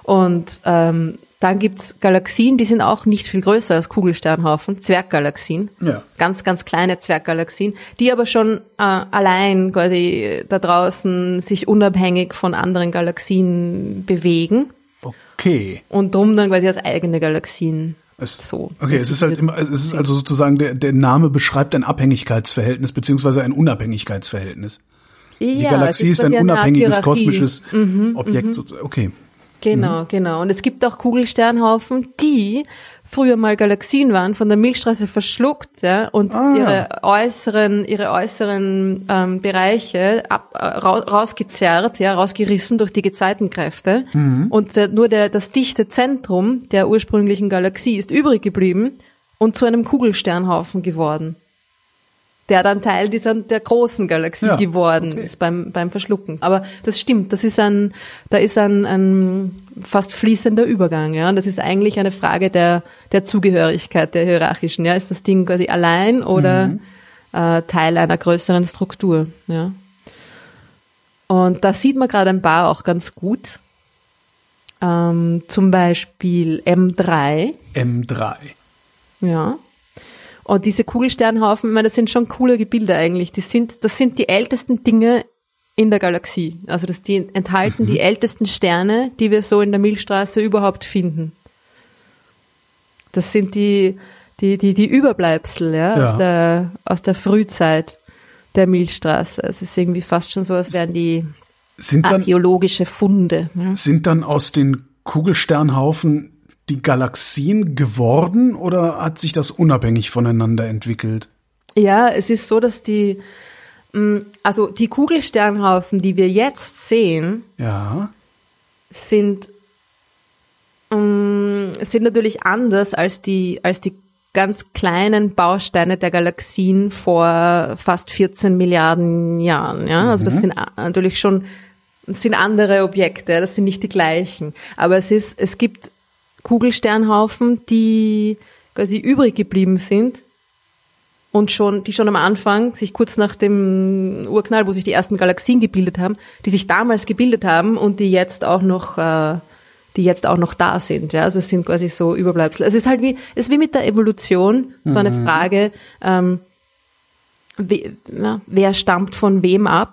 Und ähm, dann gibt's Galaxien, die sind auch nicht viel größer als Kugelsternhaufen, Zwerggalaxien. Ja. Ganz, ganz kleine Zwerggalaxien, die aber schon äh, allein quasi da draußen sich unabhängig von anderen Galaxien bewegen Okay. und drum dann quasi als eigene Galaxien Es, so. Okay, es ist halt immer, es ist also sozusagen der, der Name beschreibt ein Abhängigkeitsverhältnis beziehungsweise ein Unabhängigkeitsverhältnis. Die Ja, Galaxie ist ein unabhängiges kosmisches Objekt. so- Okay. Genau, genau. Und es gibt auch Kugelsternhaufen, die früher mal Galaxien waren, von der Milchstraße verschluckt, ja, und Ah. ihre äußeren, ihre äußeren ähm, Bereiche ab, äh, ra rausgezerrt, ja, rausgerissen durch die Gezeitenkräfte. Und äh, nur der, das dichte Zentrum der ursprünglichen Galaxie ist übrig geblieben und zu einem Kugelsternhaufen geworden. Der dann Teil dieser der großen Galaxie Ja, geworden okay. ist beim, beim Verschlucken. Aber das stimmt, das ist ein, da ist ein, ein fast fließender Übergang, ja. Und das ist eigentlich eine Frage der, der Zugehörigkeit, der hierarchischen, ja. Ist das Ding quasi allein oder äh, Teil einer größeren Struktur, ja. Und da sieht man gerade ein paar auch ganz gut. Ähm, zum Beispiel M3, M3. ja. Und diese Kugelsternhaufen, ich meine, das sind schon coole Gebilde eigentlich. Die sind, das sind die ältesten Dinge in der Galaxie. Also das, die enthalten die ältesten Sterne, die wir so in der Milchstraße überhaupt finden. Das sind die, die, die, die Überbleibsel, ja, Ja. Aus, der, aus der Frühzeit der Milchstraße. Es ist irgendwie fast schon so, als wären die Sind dann, archäologische Funde. Ja. sind dann aus den Kugelsternhaufen die Galaxien geworden oder hat sich das unabhängig voneinander entwickelt? Ja, es ist so, dass die, mh, also die Kugelsternhaufen, die wir jetzt sehen, Ja. sind, mh, sind natürlich anders als die, als die ganz kleinen Bausteine der Galaxien vor fast 14 Milliarden Jahren. Ja? Also das sind a- natürlich schon sind andere Objekte, das sind nicht die gleichen. Aber es ist, es gibt Kugelsternhaufen, die quasi übrig geblieben sind und schon, die schon am Anfang, sich kurz nach dem Urknall, wo sich die ersten Galaxien gebildet haben, die sich damals gebildet haben und die jetzt auch noch, äh, die jetzt auch noch da sind. Ja, also es sind quasi so Überbleibsel. Es ist halt wie, es ist wie mit der Evolution, so eine Frage, ähm, we, ja, wer stammt von wem ab?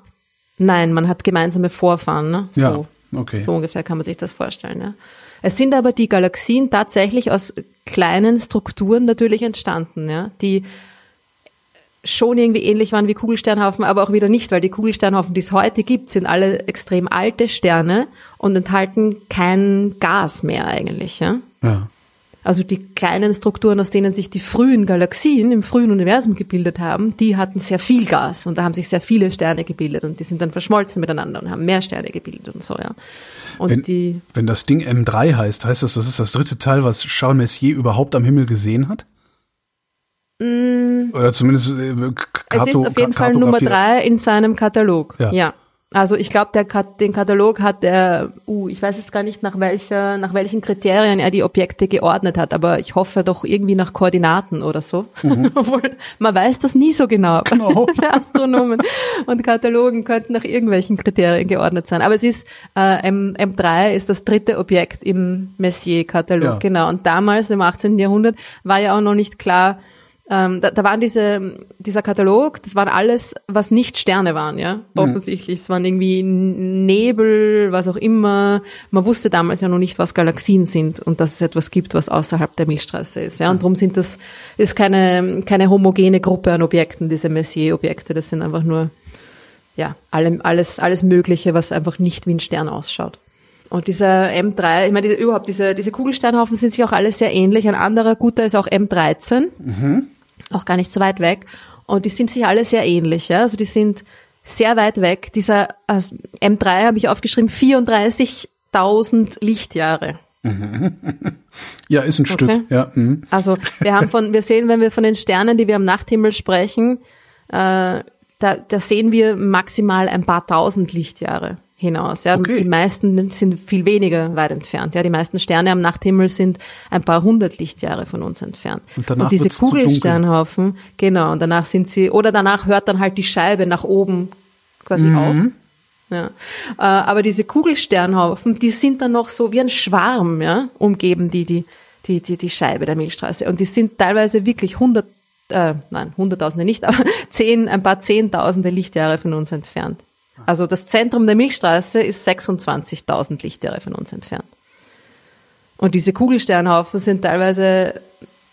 Nein, man hat gemeinsame Vorfahren. Ne? So. Ja, okay. So ungefähr kann man sich das vorstellen. Ja. Es sind aber die Galaxien tatsächlich aus kleinen Strukturen natürlich entstanden, ja, die schon irgendwie ähnlich waren wie Kugelsternhaufen, aber auch wieder nicht, weil die Kugelsternhaufen, die es heute gibt, sind alle extrem alte Sterne und enthalten kein Gas mehr eigentlich. Ja. Ja. Also die kleinen Strukturen, aus denen sich die frühen Galaxien im frühen Universum gebildet haben, die hatten sehr viel Gas und da haben sich sehr viele Sterne gebildet und die sind dann verschmolzen miteinander und haben mehr Sterne gebildet und so, ja. Und Wenn, die, wenn das Ding M3 heißt, heißt das, das ist das dritte Teil, was Charles Messier überhaupt am Himmel gesehen hat? Oder zumindest äh, Mm. es ist auf jeden Ka- Fall Nummer kartografiert. drei in seinem Katalog. Ja. Ja. Also ich glaube, der Kat den Katalog hat er, uh, ich weiß jetzt gar nicht nach welcher, nach welchen Kriterien er die Objekte geordnet hat, aber ich hoffe doch irgendwie nach Koordinaten oder so. Obwohl man weiß das nie so genau. Mhm. Genau. Astronomen und Katalogen könnten nach irgendwelchen Kriterien geordnet sein. Aber es ist äh, M M3 ist das dritte Objekt im Messier-Katalog, Ja. genau. Und damals im 18. Jahrhundert war ja auch noch nicht klar, ähm, da, da waren diese, dieser Katalog, das waren alles, was nicht Sterne waren, ja, offensichtlich. Es waren irgendwie Nebel, was auch immer. Man wusste damals ja noch nicht, was Galaxien sind und dass es etwas gibt, was außerhalb der Milchstraße ist, ja. Und darum sind das, ist keine, keine homogene Gruppe an Objekten, diese Messier-Objekte. Das sind einfach nur, ja, alle, alles, alles Mögliche, was einfach nicht wie ein Stern ausschaut. Und dieser M3, ich meine, diese, überhaupt diese, diese Kugelsternhaufen sind sich auch alle sehr ähnlich. Ein anderer guter ist auch M13 auch gar nicht so weit weg. Und die sind sich alle sehr ähnlich, ja. Also die sind sehr weit weg. Dieser also M3 habe ich aufgeschrieben, 34.000 Lichtjahre. Ja, ist ein Stück. Ja, mhm. Also wir haben von, wir sehen, wenn wir von den Sternen, die wir am Nachthimmel sprechen, äh, da, da sehen wir maximal ein paar tausend Lichtjahre hinaus. Ja. Okay. Die meisten sind viel weniger weit entfernt. Ja. Die meisten Sterne am Nachthimmel sind ein paar hundert Lichtjahre von uns entfernt. Und danach diese zu dunkel. Kugelsternhaufen, genau, und danach sind sie, oder danach hört dann halt die Scheibe nach oben quasi Mhm. auf. Ja. Äh, aber diese Kugelsternhaufen, die sind dann noch so wie ein Schwarm, ja, umgeben die, die, die, die, die Scheibe der Milchstraße. Und die sind teilweise wirklich hundert, äh, nein, hunderttausende nicht, aber zehn, ein paar zehntausende Lichtjahre von uns entfernt. Also das Zentrum der Milchstraße ist 26.000 Lichtjahre von uns entfernt. Und diese Kugelsternhaufen sind teilweise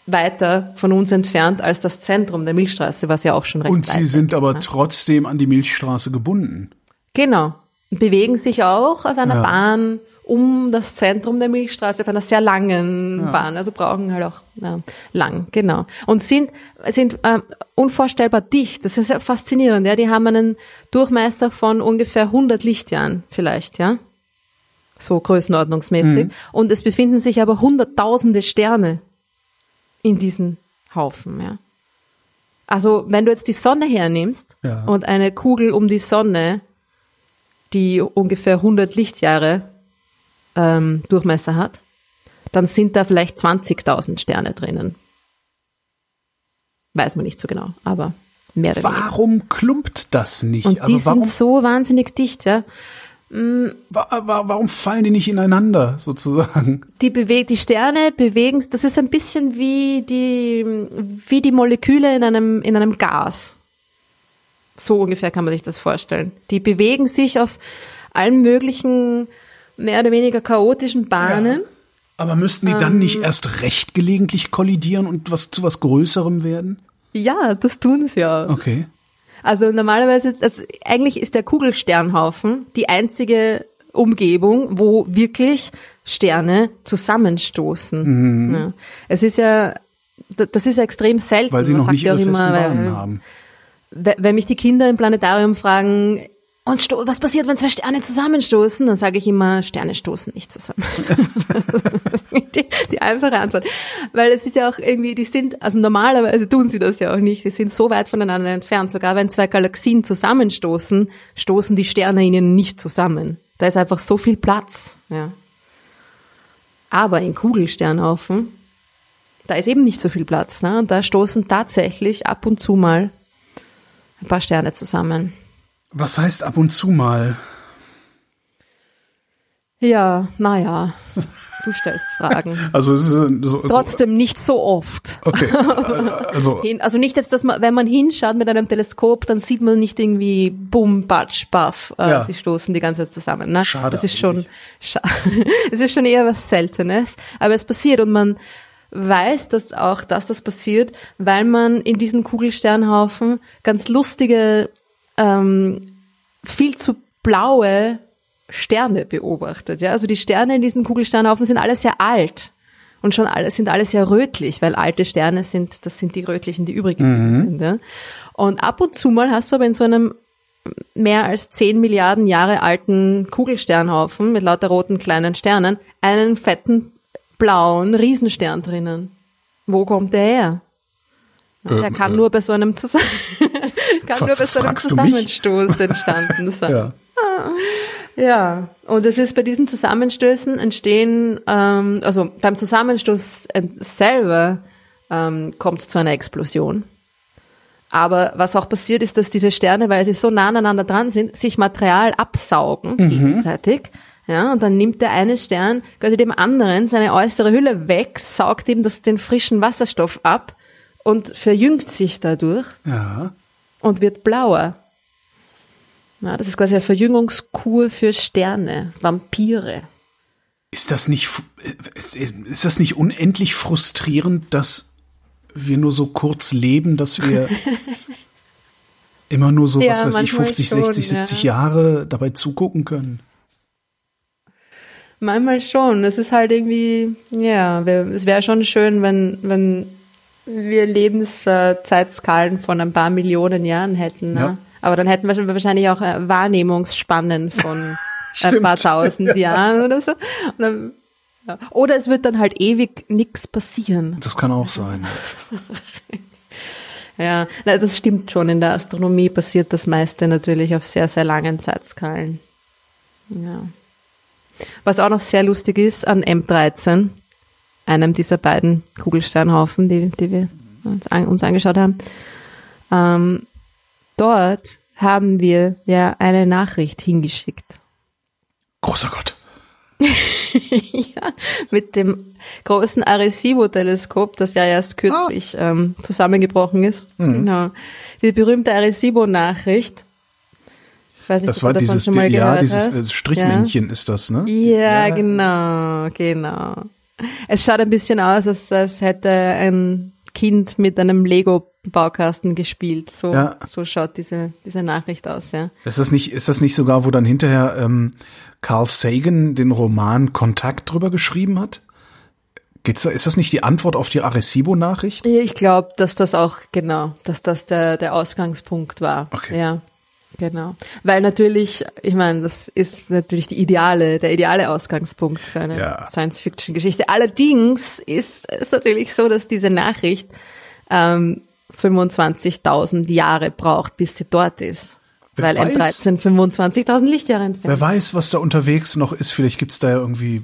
weiter von uns entfernt als das Zentrum der Milchstraße, was ja auch schon recht Und sie sind aber ne? trotzdem an die Milchstraße gebunden. Genau. Und bewegen sich auch auf einer Ja. Bahn um das Zentrum der Milchstraße, auf einer sehr langen Bahn. Also brauchen halt auch ja, lang, genau. Und sind, sind äh, unvorstellbar dicht. Das ist ja faszinierend. Ja? Die haben einen Durchmesser von ungefähr 100 Lichtjahren vielleicht, ja. So größenordnungsmäßig. Und es befinden sich aber hunderttausende Sterne in diesen Haufen, ja. Also, wenn du jetzt die Sonne hernimmst Ja. und eine Kugel um die Sonne, die ungefähr 100 Lichtjahre ähm, Durchmesser hat, dann sind da vielleicht 20.000 Sterne drinnen. Weiß man nicht so genau, aber mehr oder weniger. Warum klumpt das nicht? Und die also warum, sind so wahnsinnig dicht, ja. wa warum fallen die nicht ineinander, sozusagen? Die, beweg die Sterne bewegen, das ist ein bisschen wie die, wie die Moleküle in einem, in einem Gas. So ungefähr kann man sich das vorstellen. Die bewegen sich auf allen möglichen, mehr oder weniger chaotischen Bahnen. Aber müssten die dann nicht erst recht gelegentlich kollidieren und was zu was Größerem werden? Ja, das tun sie ja. Okay. Also normalerweise, das, eigentlich ist der Kugelsternhaufen die einzige Umgebung, wo wirklich Sterne zusammenstoßen. Ja. Es ist ja, das ist ja extrem selten. Weil sie noch nicht ja ihre festen immer, Bahnen weil- haben. we- wenn mich die Kinder im Planetarium fragen, und sto was passiert, wenn zwei Sterne zusammenstoßen? Dann sage ich immer, Sterne stoßen nicht zusammen. die, die einfache Antwort. Weil es ist ja auch irgendwie, die sind, also normalerweise tun sie das ja auch nicht. Die sind so weit voneinander entfernt. Sogar wenn zwei Galaxien zusammenstoßen, stoßen die Sterne ihnen nicht zusammen. Da ist einfach so viel Platz. Ja. Aber in Kugelsternhaufen, da ist eben nicht so viel Platz. Ne? Und da stoßen tatsächlich ab und zu mal ein paar Sterne zusammen. Was heißt ab und zu mal? Ja, naja, du stellst Fragen. Also es ist so, Trotzdem nicht so oft. okay. Also Also nicht jetzt, dass man, wenn man hinschaut mit einem Teleskop, dann sieht man nicht irgendwie bum, batsch, baff, äh, Ja. die stoßen die ganze Zeit zusammen. Ne? Schade Das ist schon, scha es ist schon eher was Seltenes, aber es passiert und man weiß dass auch, dass das passiert, weil man in diesen Kugelsternhaufen ganz lustige, ähm, viel zu blaue Sterne beobachtet. Ja? Also die Sterne in diesen Kugelsternhaufen sind alle sehr alt und schon alles sind alles ja rötlich, weil alte Sterne sind, das sind die rötlichen, die übrig geblieben sind. Ja? Und ab und zu mal hast du aber in so einem mehr als 10 Milliarden Jahre alten Kugelsternhaufen mit lauter roten kleinen Sternen einen fetten blauen Riesenstern drinnen. Wo kommt der her? Ja, der Ähm, kann äh, nur bei so einem, Zus kann nur bei so einem? Zusammenstoß entstanden sein. Ja. Ja, und es ist bei diesen Zusammenstößen entstehen, ähm, also beim Zusammenstoß selber ähm, kommt es zu einer Explosion. Aber was auch passiert ist, dass diese Sterne, weil sie so nah aneinander dran sind, sich Material absaugen gegenseitig. Ja, und dann nimmt der eine Stern quasi dem anderen seine äußere Hülle weg, saugt ihm das, den frischen Wasserstoff ab und verjüngt sich dadurch Ja. und wird blauer. Ja, das ist quasi eine Verjüngungskur für Sterne, Vampire. Ist das nicht, ist, das nicht unendlich frustrierend, dass wir nur so kurz leben, dass wir immer nur so, Ja, was weiß ich, manchmal 50, schon, 60, 70 ja. Jahre dabei zugucken können? Manchmal schon. Es ist halt irgendwie, ja, es wäre schon schön, wenn, wenn wir Lebenszeitskalen von ein paar Millionen Jahren hätten. Ne? Ja. Aber dann hätten wir schon wahrscheinlich auch äh, Wahrnehmungsspannen von ein paar tausend Jahren oder so. Dann, ja. Oder es wird dann halt ewig nichts passieren. Das kann auch sein. Ja, na, das stimmt schon. In der Astronomie passiert das meiste natürlich auf sehr, sehr langen Zeitskalen. Ja. Was auch noch sehr lustig ist an M13, einem dieser beiden Kugelsternhaufen, die, die wir uns, an, uns angeschaut haben, ähm, dort haben wir ja eine Nachricht hingeschickt. Großer Gott. ja, mit dem großen Arecibo-Teleskop, das ja erst kürzlich ähm, zusammengebrochen ist. Genau. Die berühmte Arecibo-Nachricht. Nicht, Das war dieses, ja, dieses hast. äh, Strichmännchen ist das, ne? Ja, ja, genau, genau. Es schaut ein bisschen aus, als, als hätte ein Kind mit einem Lego-Baukasten gespielt. So, Ja. so schaut diese, diese Nachricht aus, ja. Ist das nicht, ist das nicht sogar, wo dann hinterher ähm, Carl Sagan den Roman Kontakt drüber geschrieben hat? Geht's da, ist das nicht die Antwort auf die Arecibo-Nachricht? Ich glaube, dass das auch, genau, dass das der, der Ausgangspunkt war. Okay. Ja, genau. Weil natürlich, ich meine, das ist natürlich die ideale, der ideale Ausgangspunkt für eine Ja. Science-Fiction-Geschichte. Allerdings ist es natürlich so, dass diese Nachricht ähm, 25.000 Jahre braucht, bis sie dort ist. Wer Weil weiß? M13 25.000 Lichtjahre entfernt. Wer weiß, was da unterwegs noch ist. Vielleicht gibt's da ja irgendwie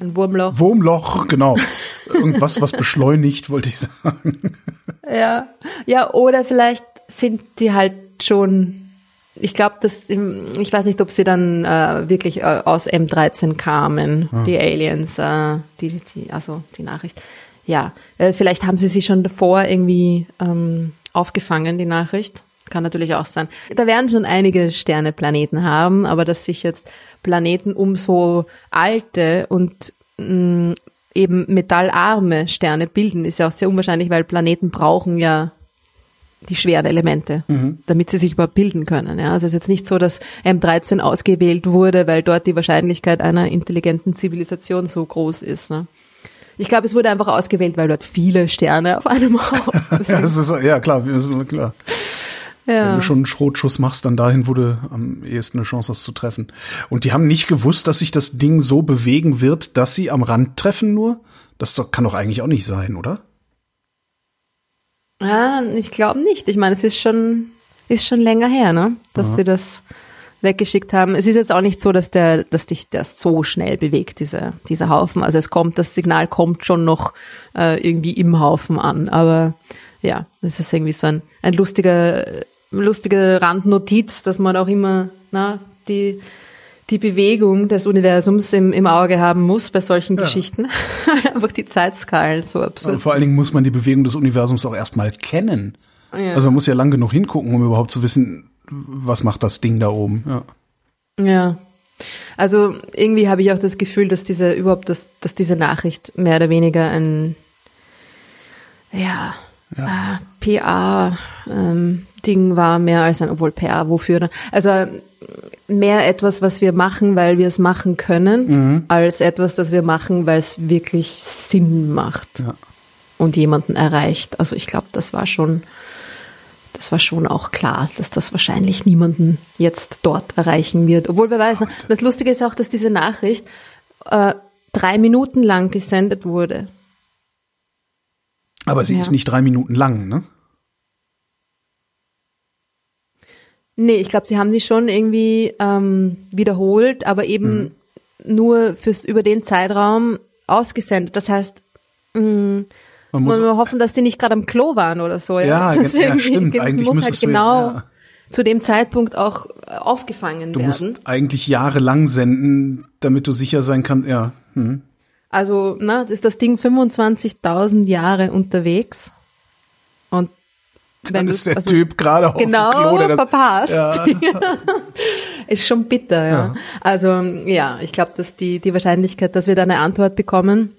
Ein Wurmloch. Wurmloch, genau. Irgendwas, was beschleunigt, wollte ich sagen. Ja, ja, oder vielleicht sind die halt schon. Ich glaube, dass ich weiß nicht, ob sie dann äh, wirklich äh, aus M13 kamen, die Aliens, äh, die, die, also die Nachricht. Ja, äh, vielleicht haben sie sie schon davor irgendwie ähm, aufgefangen, die Nachricht. Kann natürlich auch sein. Da werden schon einige Sterne Planeten haben, aber dass sich jetzt Planeten um so alte und mh, eben metallarme Sterne bilden, ist ja auch sehr unwahrscheinlich, weil Planeten brauchen ja die schweren Elemente, damit sie sich überhaupt bilden können. Ja, also es ist jetzt nicht so, dass M13 ausgewählt wurde, weil dort die Wahrscheinlichkeit einer intelligenten Zivilisation so groß ist. Ne? Ich glaube, es wurde einfach ausgewählt, weil dort viele Sterne auf einem Ja, sind. das ist, ja klar, das klar. Wenn Ja. du schon einen Schrotschuss machst, dann dahin, du am ehesten eine Chance hast zu treffen. Und die haben nicht gewusst, dass sich das Ding so bewegen wird, dass sie am Rand treffen nur? Das kann doch eigentlich auch nicht sein, oder? Ja, ich glaube nicht. Ich meine, es ist schon, ist schon länger her, ne? Dass sie das weggeschickt haben. Es ist jetzt auch nicht so, dass der, dass dich das so schnell bewegt, diese, dieser Haufen. Also es kommt, das Signal kommt schon noch äh, irgendwie im Haufen an. Aber ja, das ist irgendwie so ein, ein lustiger, lustige Randnotiz, dass man auch immer na, die, die Bewegung des Universums im, im Auge haben muss bei solchen Geschichten. Weil Einfach die Zeitskalen so absurd. Und vor allen Dingen muss man die Bewegung des Universums auch erstmal kennen. Ja. Also man muss ja lang genug hingucken, um überhaupt zu wissen, was macht das Ding da oben. Ja. Ja. Also irgendwie habe ich auch das Gefühl, dass diese überhaupt, dass, dass diese Nachricht mehr oder weniger ein ja, Ja. Äh, PR-Ding war, mehr als ein, obwohl PR, wofür? ne? Also mehr etwas, was wir machen, weil wir es machen können, Mhm. als etwas, das wir machen, weil es wirklich Sinn macht Ja. und jemanden erreicht. Also ich glaube, das war schon, das war schon auch klar, dass das wahrscheinlich niemanden jetzt dort erreichen wird. Obwohl wer weiß, ne? das Lustige ist auch, dass diese Nachricht äh, drei Minuten lang gesendet wurde. Aber sie Ja. ist nicht drei Minuten lang, ne? Nee, ich glaube, sie haben die schon irgendwie ähm, wiederholt, aber eben nur fürs über den Zeitraum ausgesendet. Das heißt, Man muss man hoffen, dass die nicht gerade am Klo waren oder so. Ja, ja, irgendwie- stimmt. Eigentlich muss halt du- genau ja. zu dem Zeitpunkt auch äh, aufgefangen du musst werden. eigentlich jahrelang senden, damit du sicher sein kannst, ja. Hm. Also, na, ist das Ding 25.000 Jahre unterwegs und Dann ist der also, Typ gerade auf genau dem Klo, der das, verpasst. Ja. Ist schon bitter, ja. Also ja, ich glaube, dass die, die Wahrscheinlichkeit, dass wir da eine Antwort bekommen,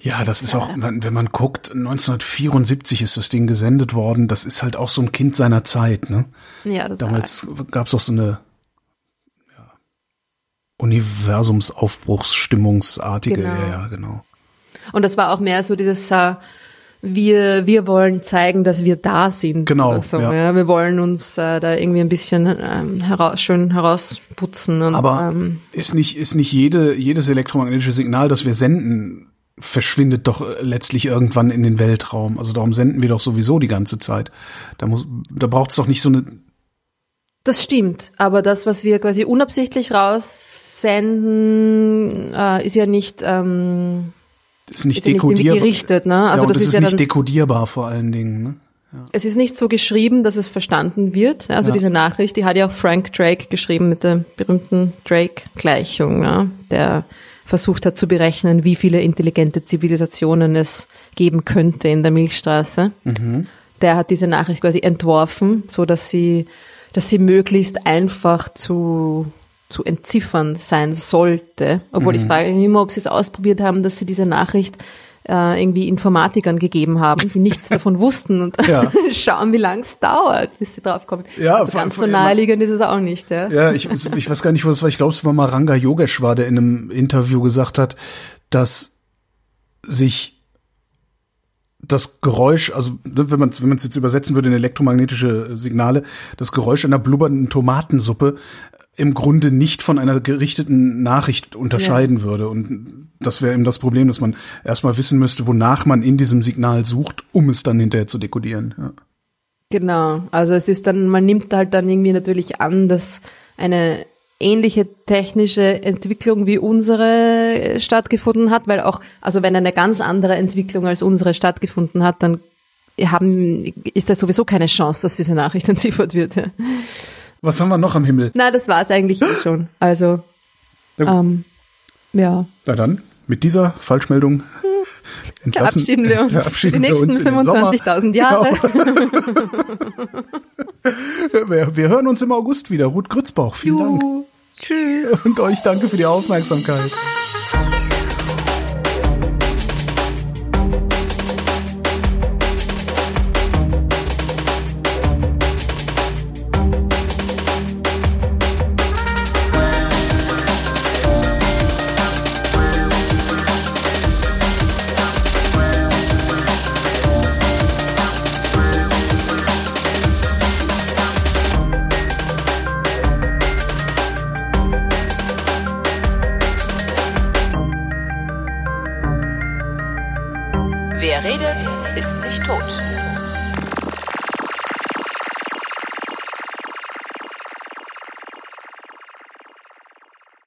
Ja, das ist auch, wenn man guckt, 1974 ist das Ding gesendet worden. Das ist halt auch so ein Kind seiner Zeit. Ne? ja, total. Damals gab es auch so eine ja, Universumsaufbruchsstimmungsartige. Genau. Ja, ja, genau. Und das war auch mehr so dieses, äh, wir, wir wollen zeigen, dass wir da sind. Genau, So, ja. ja. Wir wollen uns äh, da irgendwie ein bisschen ähm, heraus, schön herausputzen. Und, Aber ähm, ist nicht, ist nicht jede, jedes elektromagnetische Signal, das wir senden, verschwindet doch äh, letztlich irgendwann in den Weltraum. Also darum senden wir doch sowieso die ganze Zeit. Da muss, da braucht es doch nicht so eine, das stimmt. Aber das, was wir quasi unabsichtlich raussenden, äh, ist ja nicht, ähm, ist nicht ist ja nicht dekodierbar. gerichtet. Ne? Also ja, das das ist, ja nicht dekodierbar vor allen Dingen. Ne? es ist nicht so geschrieben, dass es verstanden wird. Also Ja. diese Nachricht, die hat ja auch Frank Drake geschrieben mit der berühmten Drake-Gleichung, ja, der versucht hat zu berechnen, wie viele intelligente Zivilisationen es geben könnte in der Milchstraße. Der hat diese Nachricht quasi entworfen, so dass sie, dass sie möglichst einfach zu zu entziffern sein sollte. Obwohl ich frage mich immer, ob sie es ausprobiert haben, dass sie diese Nachricht äh, irgendwie Informatikern gegeben haben, die nichts davon wussten und Ja. schauen, wie lang es dauert, bis sie draufkommen. Ja, also ganz so naheliegend ist es auch nicht. Ja? Ja, ich, ich weiß gar nicht, wo das war. Ich glaube, es war mal Ranga Yogeshwar, der in einem Interview gesagt hat, dass sich das Geräusch, also ne, wenn man es wenn man es jetzt übersetzen würde in elektromagnetische Signale, das Geräusch einer blubbernden Tomatensuppe im Grunde nicht von einer gerichteten Nachricht unterscheiden würde. Und das wäre eben das Problem, dass man erstmal wissen müsste, wonach man in diesem Signal sucht, um es dann hinterher zu dekodieren. Ja. Genau. Also es ist dann, man nimmt halt dann irgendwie natürlich an, dass eine ähnliche technische Entwicklung wie unsere äh, stattgefunden hat, weil auch, also wenn eine ganz andere Entwicklung als unsere stattgefunden hat, dann haben, ist da sowieso keine Chance, dass diese Nachricht entziffert wird. Ja. Was haben wir noch am Himmel? Na, das war es eigentlich eh schon. Also, ähm, ja, Na dann, mit dieser Falschmeldung entlassen, verabschieden wir uns verabschieden die wir nächsten uns in den Sommer. 25.000 Jahre. Genau. Wir, wir hören uns im August wieder. Ruth Grützbauch, vielen Dank. Juhu. Tschüss. Und euch danke für die Aufmerksamkeit.